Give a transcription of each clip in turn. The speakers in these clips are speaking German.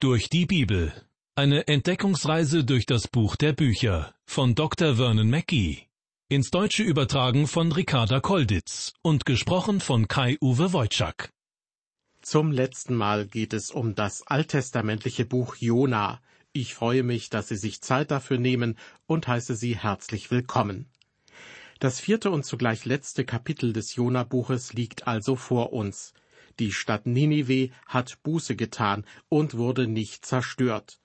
Durch die Bibel. Eine Entdeckungsreise durch das Buch der Bücher von Dr. Vernon Mackey. Ins Deutsche übertragen von Ricarda Kolditz und gesprochen von Kai-Uwe Wojczak. Zum letzten Mal geht es um das alttestamentliche Buch Jona. Ich freue mich, dass Sie sich Zeit dafür nehmen und heiße Sie herzlich willkommen. Das vierte und zugleich letzte Kapitel des Jona-Buches liegt also vor uns. Die Stadt Ninive hat Buße getan und wurde nicht zerstört.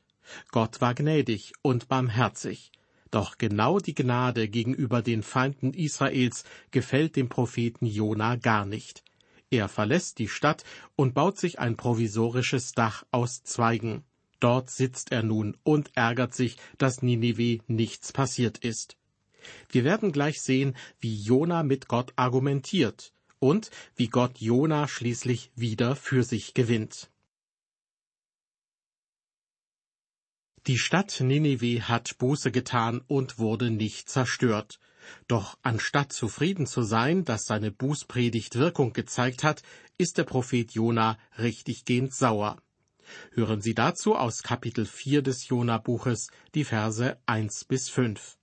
Gott war gnädig und barmherzig. Doch genau die Gnade gegenüber den Feinden Israels gefällt dem Propheten Jona gar nicht. Er verlässt die Stadt und baut sich ein provisorisches Dach aus Zweigen. Dort sitzt er nun und ärgert sich, dass Ninive nichts passiert ist. Wir werden gleich sehen, wie Jona mit Gott argumentiert und wie Gott Jona schließlich wieder für sich gewinnt. Die Stadt Ninive hat Buße getan und wurde nicht zerstört. Doch anstatt zufrieden zu sein, dass seine Bußpredigt Wirkung gezeigt hat, ist der Prophet Jona richtiggehend sauer. Hören Sie dazu aus Kapitel 4 des Jona-Buches die Verse 1 bis 5.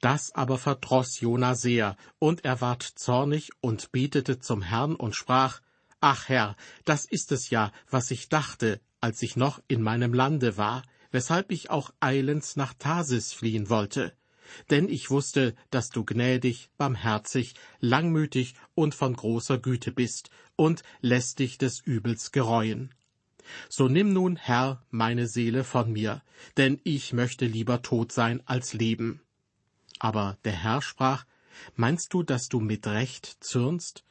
Das aber verdroß Jona sehr, und er ward zornig und betete zum Herrn und sprach, Ach Herr, das ist es ja, was ich dachte, als ich noch in meinem Lande war, weshalb ich auch eilends nach Tarsis fliehen wollte. Denn ich wusste, dass du gnädig, barmherzig, langmütig und von großer Güte bist und lässt dich des Übels gereuen. So nimm nun, Herr, meine Seele von mir, denn ich möchte lieber tot sein als leben. Aber der Herr sprach, Meinst du, dass du mit Recht zürnst?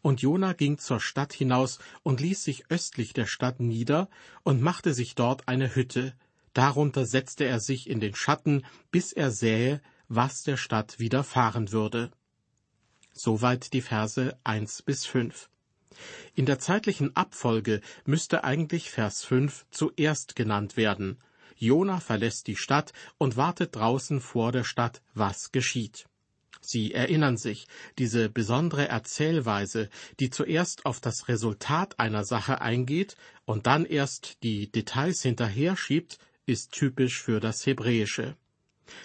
Und Jona ging zur Stadt hinaus und ließ sich östlich der Stadt nieder und machte sich dort eine Hütte. Darunter setzte er sich in den Schatten, bis er sähe, was der Stadt widerfahren würde. Soweit die Verse eins bis fünf. In der zeitlichen Abfolge müsste eigentlich Vers fünf zuerst genannt werden, Jona verlässt die Stadt und wartet draußen vor der Stadt, was geschieht. Sie erinnern sich, diese besondere Erzählweise, die zuerst auf das Resultat einer Sache eingeht und dann erst die Details hinterher schiebt, ist typisch für das Hebräische.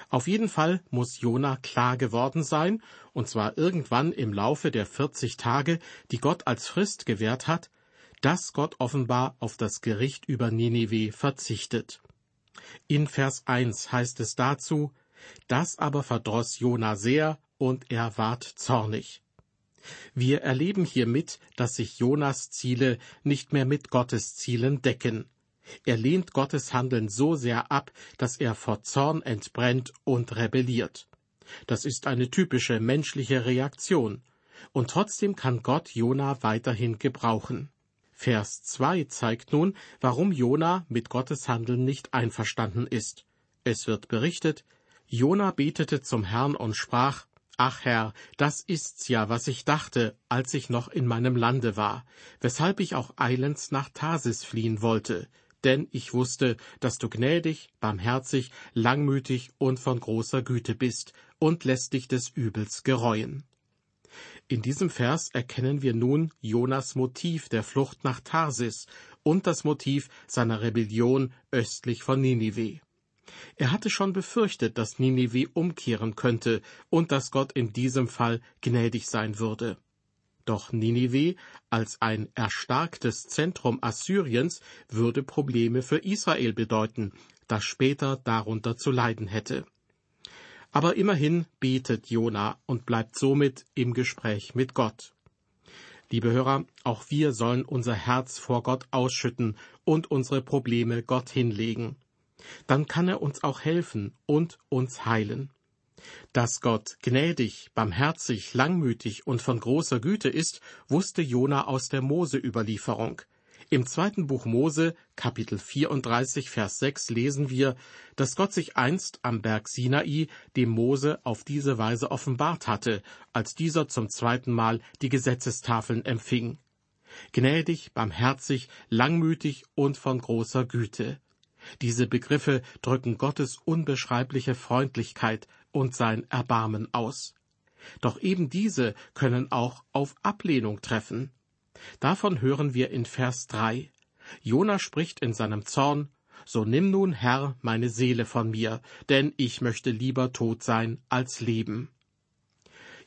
Auf jeden Fall muss Jona klar geworden sein, und zwar irgendwann im Laufe der 40 Tage, die Gott als Frist gewährt hat, dass Gott offenbar auf das Gericht über Ninive verzichtet. In Vers 1 heißt es dazu, das aber verdroß Jona sehr und er ward zornig. Wir erleben hiermit, dass sich Jonas Ziele nicht mehr mit Gottes Zielen decken. Er lehnt Gottes Handeln so sehr ab, dass er vor Zorn entbrennt und rebelliert. Das ist eine typische menschliche Reaktion. Und trotzdem kann Gott Jona weiterhin gebrauchen. Vers 2 zeigt nun, warum Jona mit Gottes Handeln nicht einverstanden ist. Es wird berichtet, Jona betete zum Herrn und sprach, Ach Herr, das ist's ja, was ich dachte, als ich noch in meinem Lande war, weshalb ich auch eilends nach Tarsis fliehen wollte, denn ich wusste, dass du gnädig, barmherzig, langmütig und von großer Güte bist und lässt dich des Übels gereuen. In diesem Vers erkennen wir nun Jonas Motiv der Flucht nach Tarsis und das Motiv seiner Rebellion östlich von Ninive. Er hatte schon befürchtet, dass Ninive umkehren könnte und dass Gott in diesem Fall gnädig sein würde. Doch Ninive als ein erstarktes Zentrum Assyriens würde Probleme für Israel bedeuten, das später darunter zu leiden hätte. Aber immerhin betet Jona und bleibt somit im Gespräch mit Gott. Liebe Hörer, auch wir sollen unser Herz vor Gott ausschütten und unsere Probleme Gott hinlegen. Dann kann er uns auch helfen und uns heilen. Dass Gott gnädig, barmherzig, langmütig und von großer Güte ist, wusste Jona aus der Mose-Überlieferung. Im zweiten Buch Mose, Kapitel 34, Vers 6 lesen wir, dass Gott sich einst am Berg Sinai dem Mose auf diese Weise offenbart hatte, als dieser zum zweiten Mal die Gesetzestafeln empfing. Gnädig, barmherzig, langmütig und von großer Güte. Diese Begriffe drücken Gottes unbeschreibliche Freundlichkeit und sein Erbarmen aus. Doch eben diese können auch auf Ablehnung treffen. Davon hören wir in Vers 3. Jona spricht in seinem Zorn, So nimm nun, Herr, meine Seele von mir, denn ich möchte lieber tot sein als leben.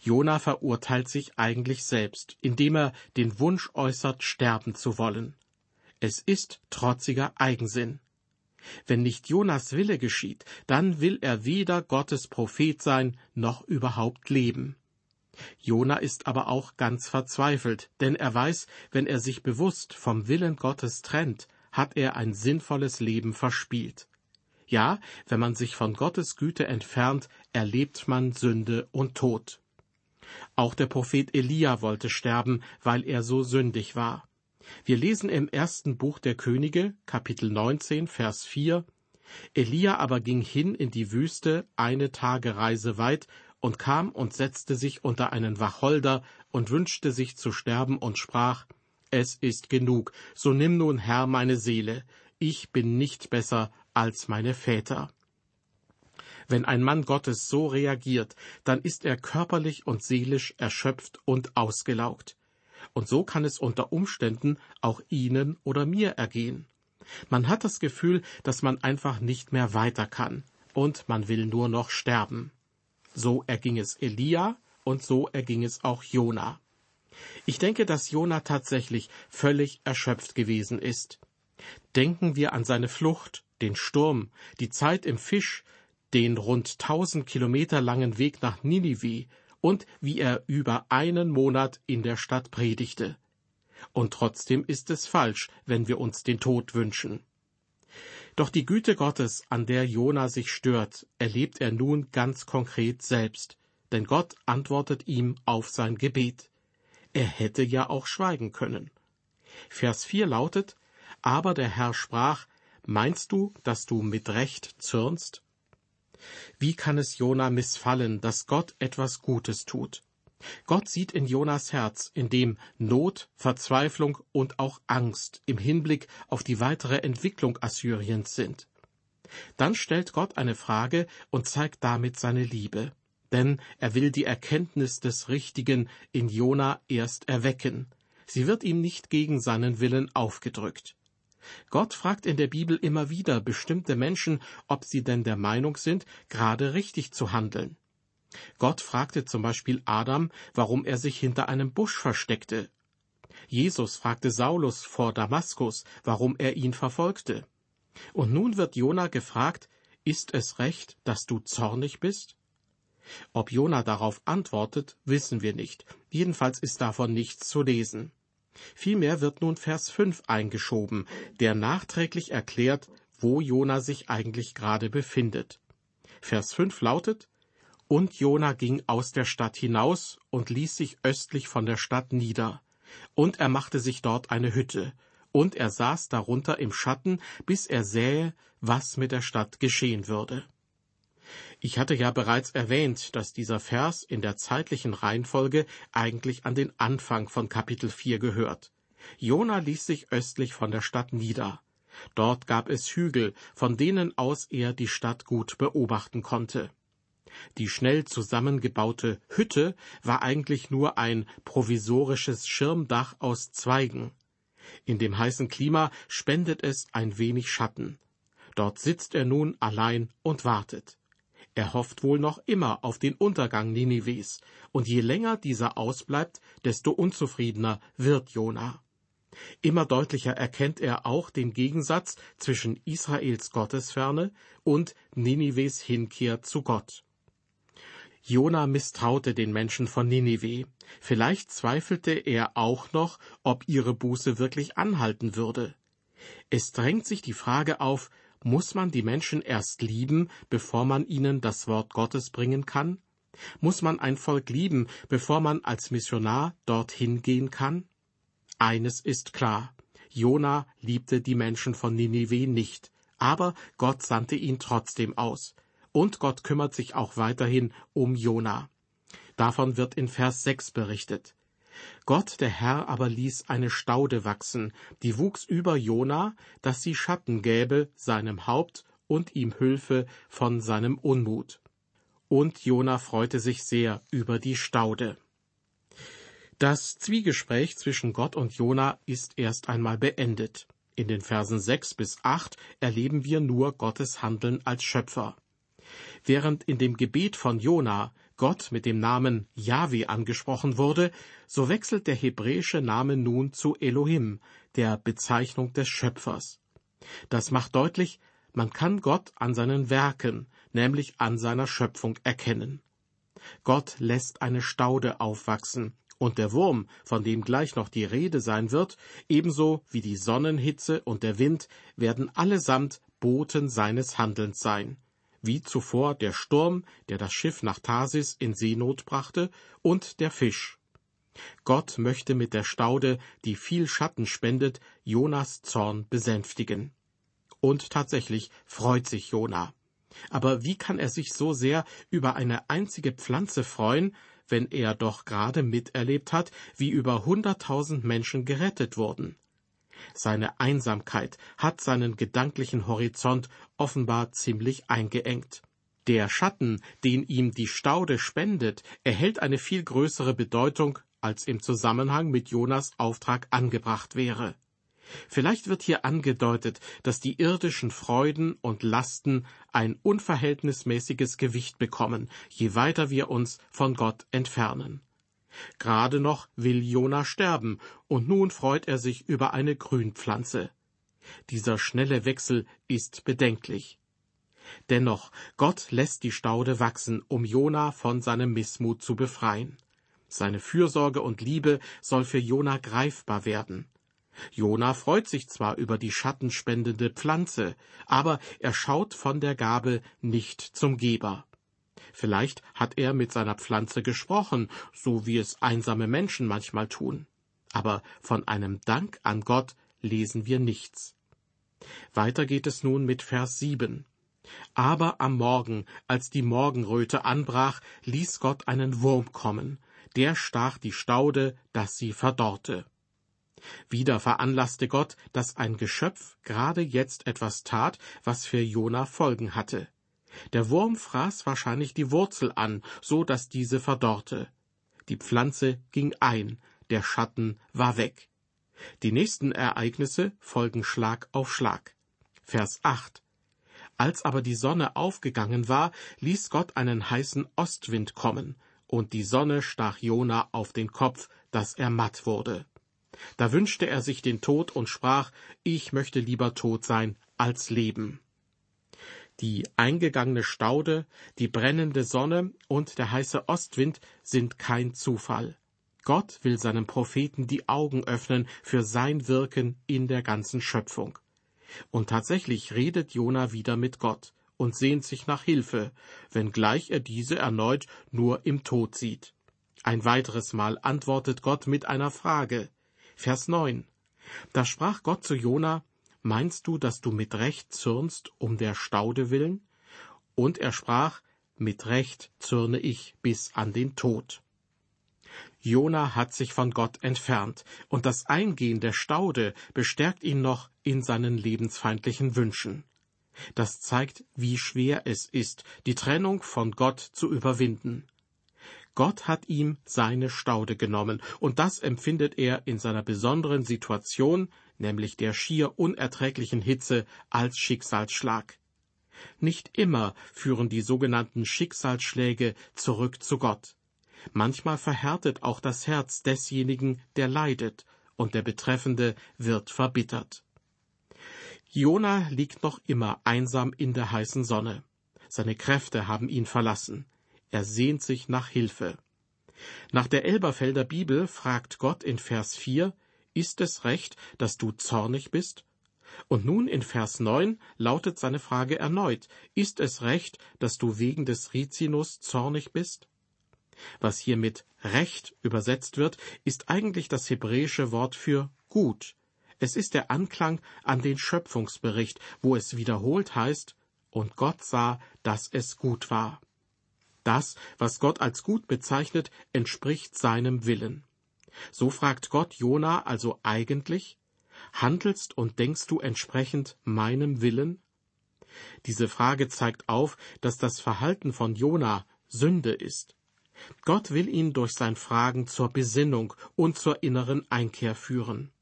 Jona verurteilt sich eigentlich selbst, indem er den Wunsch äußert, sterben zu wollen. Es ist trotziger Eigensinn. Wenn nicht Jonas Wille geschieht, dann will er weder Gottes Prophet sein, noch überhaupt leben. Jona ist aber auch ganz verzweifelt, denn er weiß, wenn er sich bewusst vom Willen Gottes trennt, hat er ein sinnvolles Leben verspielt. Ja, wenn man sich von Gottes Güte entfernt, erlebt man Sünde und Tod. Auch der Prophet Elia wollte sterben, weil er so sündig war. Wir lesen im ersten Buch der Könige, Kapitel 19, Vers 4, Elia aber ging hin in die Wüste eine Tagereise weit und kam und setzte sich unter einen Wacholder und wünschte sich zu sterben und sprach, Es ist genug, so nimm nun Herr meine Seele, ich bin nicht besser als meine Väter. Wenn ein Mann Gottes so reagiert, dann ist er körperlich und seelisch erschöpft und ausgelaugt. Und so kann es unter Umständen auch Ihnen oder mir ergehen. Man hat das Gefühl, dass man einfach nicht mehr weiter kann, und man will nur noch sterben. So erging es Elia und so erging es auch Jona. Ich denke, dass Jona tatsächlich völlig erschöpft gewesen ist. Denken wir an seine Flucht, den Sturm, die Zeit im Fisch, den rund tausend Kilometer langen Weg nach Ninive und wie er über einen Monat in der Stadt predigte. Und trotzdem ist es falsch, wenn wir uns den Tod wünschen. Doch die Güte Gottes, an der Jona sich stört, erlebt er nun ganz konkret selbst, denn Gott antwortet ihm auf sein Gebet. Er hätte ja auch schweigen können. Vers 4 lautet, Aber der Herr sprach, Meinst du, dass du mit Recht zürnst? Wie kann es Jona missfallen, dass Gott etwas Gutes tut? Gott sieht in Jonas Herz, in dem Not, Verzweiflung und auch Angst im Hinblick auf die weitere Entwicklung Assyriens sind. Dann stellt Gott eine Frage und zeigt damit seine Liebe. Denn er will die Erkenntnis des Richtigen in Jona erst erwecken. Sie wird ihm nicht gegen seinen Willen aufgedrückt. Gott fragt in der Bibel immer wieder bestimmte Menschen, ob sie denn der Meinung sind, gerade richtig zu handeln. Gott fragte zum Beispiel Adam, warum er sich hinter einem Busch versteckte. Jesus fragte Saulus vor Damaskus, warum er ihn verfolgte. Und nun wird Jona gefragt, ist es recht, dass du zornig bist? Ob Jona darauf antwortet, wissen wir nicht. Jedenfalls ist davon nichts zu lesen. Vielmehr wird nun Vers 5 eingeschoben, der nachträglich erklärt, wo Jona sich eigentlich gerade befindet. Vers 5 lautet, und Jona ging aus der Stadt hinaus und ließ sich östlich von der Stadt nieder. Und er machte sich dort eine Hütte. Und er saß darunter im Schatten, bis er sähe, was mit der Stadt geschehen würde. Ich hatte ja bereits erwähnt, dass dieser Vers in der zeitlichen Reihenfolge eigentlich an den Anfang von Kapitel 4 gehört. Jona ließ sich östlich von der Stadt nieder. Dort gab es Hügel, von denen aus er die Stadt gut beobachten konnte. Die schnell zusammengebaute Hütte war eigentlich nur ein provisorisches Schirmdach aus Zweigen. In dem heißen Klima spendet es ein wenig Schatten. Dort sitzt er nun allein und wartet. Er hofft wohl noch immer auf den Untergang Ninives, und je länger dieser ausbleibt, desto unzufriedener wird Jona. Immer deutlicher erkennt er auch den Gegensatz zwischen Israels Gottesferne und Ninives Hinkehr zu Gott. Jona misstraute den Menschen von Ninive. Vielleicht zweifelte er auch noch, ob ihre Buße wirklich anhalten würde. Es drängt sich die Frage auf, muss man die Menschen erst lieben, bevor man ihnen das Wort Gottes bringen kann? Muss man ein Volk lieben, bevor man als Missionar dorthin gehen kann? Eines ist klar. Jona liebte die Menschen von Ninive nicht, aber Gott sandte ihn trotzdem aus. Und Gott kümmert sich auch weiterhin um Jona. Davon wird in Vers 6 berichtet. Gott, der Herr, aber ließ eine Staude wachsen, die wuchs über Jona, dass sie Schatten gäbe seinem Haupt und ihm Hülfe von seinem Unmut. Und Jona freute sich sehr über die Staude. Das Zwiegespräch zwischen Gott und Jona ist erst einmal beendet. In den Versen sechs bis acht erleben wir nur Gottes Handeln als Schöpfer. Während in dem Gebet von Jona Gott mit dem Namen Yahweh angesprochen wurde, so wechselt der hebräische Name nun zu Elohim, der Bezeichnung des Schöpfers. Das macht deutlich, man kann Gott an seinen Werken, nämlich an seiner Schöpfung erkennen. Gott lässt eine Staude aufwachsen, und der Wurm, von dem gleich noch die Rede sein wird, ebenso wie die Sonnenhitze und der Wind, werden allesamt Boten seines Handelns sein, wie zuvor der Sturm, der das Schiff nach Tarsis in Seenot brachte, und der Fisch. Gott möchte mit der Staude, die viel Schatten spendet, Jonas Zorn besänftigen. Und tatsächlich freut sich Jona. Aber wie kann er sich so sehr über eine einzige Pflanze freuen, wenn er doch gerade miterlebt hat, wie über hunderttausend Menschen gerettet wurden? Seine Einsamkeit hat seinen gedanklichen Horizont offenbar ziemlich eingeengt. Der Schatten, den ihm die Staude spendet, erhält eine viel größere Bedeutung, als im Zusammenhang mit Jonas Auftrag angebracht wäre. Vielleicht wird hier angedeutet, dass die irdischen Freuden und Lasten ein unverhältnismäßiges Gewicht bekommen, je weiter wir uns von Gott entfernen. Gerade noch will Jona sterben, und nun freut er sich über eine Grünpflanze. Dieser schnelle Wechsel ist bedenklich. Dennoch, Gott lässt die Staude wachsen, um Jona von seinem Missmut zu befreien. Seine Fürsorge und Liebe soll für Jona greifbar werden. Jona freut sich zwar über die schattenspendende Pflanze, aber er schaut von der Gabe nicht zum Geber. Vielleicht hat er mit seiner Pflanze gesprochen, so wie es einsame Menschen manchmal tun. Aber von einem Dank an Gott lesen wir nichts. Weiter geht es nun mit Vers 7. Aber am Morgen, als die Morgenröte anbrach, ließ Gott einen Wurm kommen, der stach die Staude, dass sie verdorrte. Wieder veranlasste Gott, dass ein Geschöpf gerade jetzt etwas tat, was für Jona Folgen hatte. Der Wurm fraß wahrscheinlich die Wurzel an, so dass diese verdorrte. Die Pflanze ging ein, der Schatten war weg. Die nächsten Ereignisse folgen Schlag auf Schlag. Vers 8. Als aber die Sonne aufgegangen war, ließ Gott einen heißen Ostwind kommen, und die Sonne stach Jona auf den Kopf, dass er matt wurde. Da wünschte er sich den Tod und sprach, ich möchte lieber tot sein als leben. Die eingegangene Staude, die brennende Sonne und der heiße Ostwind sind kein Zufall. Gott will seinem Propheten die Augen öffnen für sein Wirken in der ganzen Schöpfung. Und tatsächlich redet Jona wieder mit Gott und sehnt sich nach Hilfe, wenngleich er diese erneut nur im Tod sieht. Ein weiteres Mal antwortet Gott mit einer Frage. Vers 9. Da sprach Gott zu Jona, Meinst du, dass du mit Recht zürnst um der Staude willen? Und er sprach, Mit Recht zürne ich bis an den Tod. Jona hat sich von Gott entfernt, und das Eingehen der Staude bestärkt ihn noch in seinen lebensfeindlichen Wünschen. Das zeigt, wie schwer es ist, die Trennung von Gott zu überwinden. Gott hat ihm seine Staude genommen, und das empfindet er in seiner besonderen Situation, nämlich der schier unerträglichen Hitze, als Schicksalsschlag. Nicht immer führen die sogenannten Schicksalsschläge zurück zu Gott. Manchmal verhärtet auch das Herz desjenigen, der leidet, und der Betreffende wird verbittert. Jona liegt noch immer einsam in der heißen Sonne. Seine Kräfte haben ihn verlassen. Er sehnt sich nach Hilfe. Nach der Elberfelder Bibel fragt Gott in Vers 4, ist es recht, dass du zornig bist? Und nun in Vers 9 lautet seine Frage erneut, ist es recht, dass du wegen des Rizinus zornig bist? Was hier mit Recht übersetzt wird, ist eigentlich das hebräische Wort für gut. Es ist der Anklang an den Schöpfungsbericht, wo es wiederholt heißt, und Gott sah, dass es gut war. Das, was Gott als gut bezeichnet, entspricht seinem Willen. So fragt Gott Jona also eigentlich, handelst und denkst du entsprechend meinem Willen? Diese Frage zeigt auf, dass das Verhalten von Jona Sünde ist. Gott will ihn durch sein Fragen zur Besinnung und zur inneren Einkehr führen.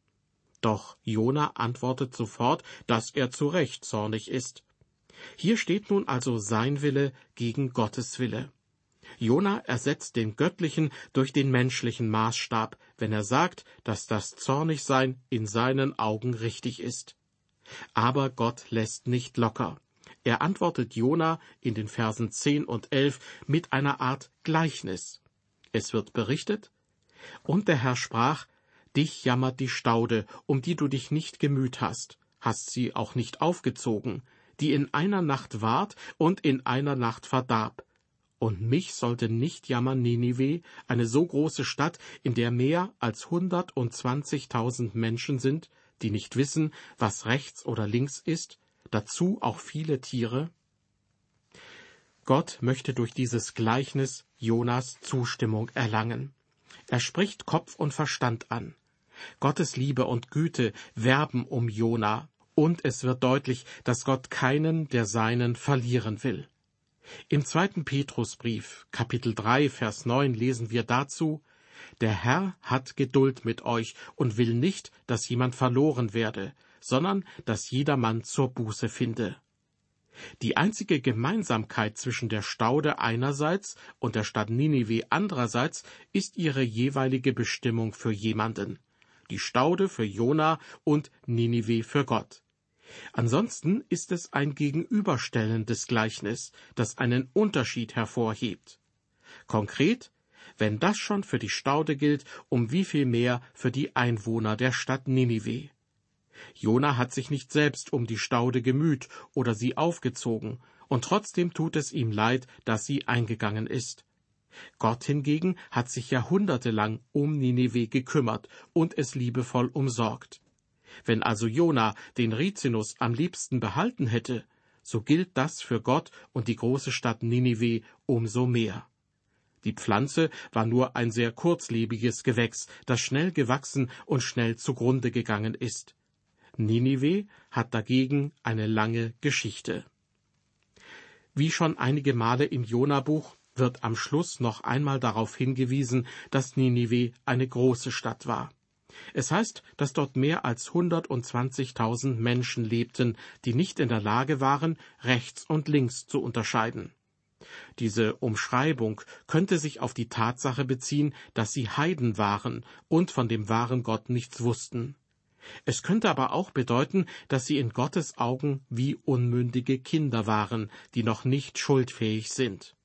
Doch Jona antwortet sofort, dass er zu Recht zornig ist. Hier steht nun also sein Wille gegen Gottes Wille. Jona ersetzt den göttlichen durch den menschlichen Maßstab, wenn er sagt, dass das Zornigsein in seinen Augen richtig ist. Aber Gott lässt nicht locker. Er antwortet Jona in den Versen 10 und 11 mit einer Art Gleichnis. Es wird berichtet, und der Herr sprach, Dich jammert die Staude, um die du dich nicht gemüht hast, hast sie auch nicht aufgezogen, die in einer Nacht ward und in einer Nacht verdarb. Und mich sollte nicht jammern Ninive, eine so große Stadt, in der mehr als hundertundzwanzigtausend Menschen sind, die nicht wissen, was rechts oder links ist, dazu auch viele Tiere? Gott möchte durch dieses Gleichnis Jonas Zustimmung erlangen. Er spricht Kopf und Verstand an. Gottes Liebe und Güte werben um Jona, und es wird deutlich, dass Gott keinen der Seinen verlieren will. Im zweiten Petrusbrief, Kapitel 3, Vers 9 lesen wir dazu, Der Herr hat Geduld mit euch und will nicht, dass jemand verloren werde, sondern dass jedermann zur Buße finde. Die einzige Gemeinsamkeit zwischen der Staude einerseits und der Stadt Ninive andererseits ist ihre jeweilige Bestimmung für jemanden. Die Staude für Jona und Ninive für Gott. Ansonsten ist es ein gegenüberstellendes Gleichnis, das einen Unterschied hervorhebt. Konkret, wenn das schon für die Staude gilt, um wie viel mehr für die Einwohner der Stadt Ninive. Jona hat sich nicht selbst um die Staude gemüht oder sie aufgezogen, und trotzdem tut es ihm leid, dass sie eingegangen ist. Gott hingegen hat sich jahrhundertelang um Nineveh gekümmert und es liebevoll umsorgt. Wenn also Jona den Rizinus am liebsten behalten hätte, so gilt das für Gott und die große Stadt Ninive umso mehr. Die Pflanze war nur ein sehr kurzlebiges Gewächs, das schnell gewachsen und schnell zugrunde gegangen ist. Ninive hat dagegen eine lange Geschichte. Wie schon einige Male im Jona-Buch wird am Schluss noch einmal darauf hingewiesen, dass Ninive eine große Stadt war. Es heißt, dass dort mehr als 120.000 Menschen lebten, die nicht in der Lage waren, rechts und links zu unterscheiden. Diese Umschreibung könnte sich auf die Tatsache beziehen, dass sie Heiden waren und von dem wahren Gott nichts wussten. Es könnte aber auch bedeuten, dass sie in Gottes Augen wie unmündige Kinder waren, die noch nicht schuldfähig sind.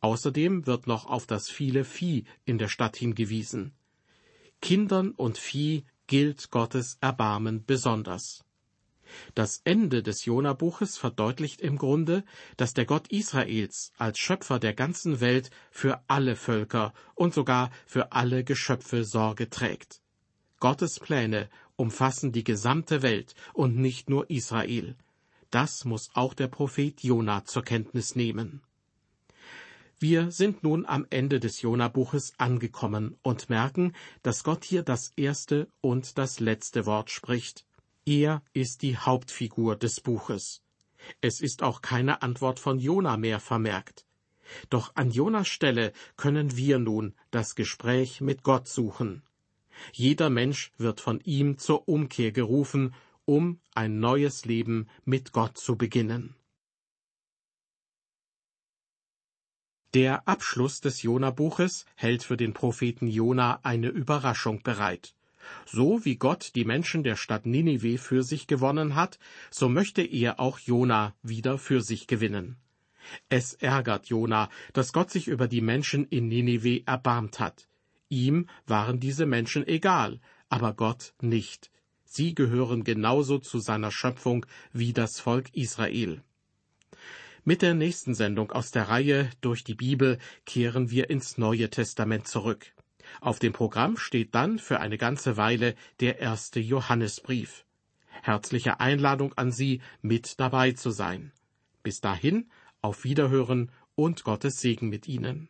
Außerdem wird noch auf das viele Vieh in der Stadt hingewiesen. Kindern und Vieh gilt Gottes Erbarmen besonders. Das Ende des Jona-Buches verdeutlicht im Grunde, dass der Gott Israels als Schöpfer der ganzen Welt für alle Völker und sogar für alle Geschöpfe Sorge trägt. Gottes Pläne umfassen die gesamte Welt und nicht nur Israel. Das muss auch der Prophet Jona zur Kenntnis nehmen. Wir sind nun am Ende des Jona-Buches angekommen und merken, dass Gott hier das erste und das letzte Wort spricht. Er ist die Hauptfigur des Buches. Es ist auch keine Antwort von Jona mehr vermerkt. Doch an Jonas Stelle können wir nun das Gespräch mit Gott suchen. Jeder Mensch wird von ihm zur Umkehr gerufen, um ein neues Leben mit Gott zu beginnen. Der Abschluss des Jona-Buches hält für den Propheten Jona eine Überraschung bereit. So wie Gott die Menschen der Stadt Ninive für sich gewonnen hat, so möchte er auch Jona wieder für sich gewinnen. Es ärgert Jona, dass Gott sich über die Menschen in Ninive erbarmt hat. Ihm waren diese Menschen egal, aber Gott nicht. Sie gehören genauso zu seiner Schöpfung wie das Volk Israel. Mit der nächsten Sendung aus der Reihe Durch die Bibel kehren wir ins Neue Testament zurück. Auf dem Programm steht dann für eine ganze Weile der erste Johannesbrief. Herzliche Einladung an Sie, mit dabei zu sein. Bis dahin, auf Wiederhören und Gottes Segen mit Ihnen.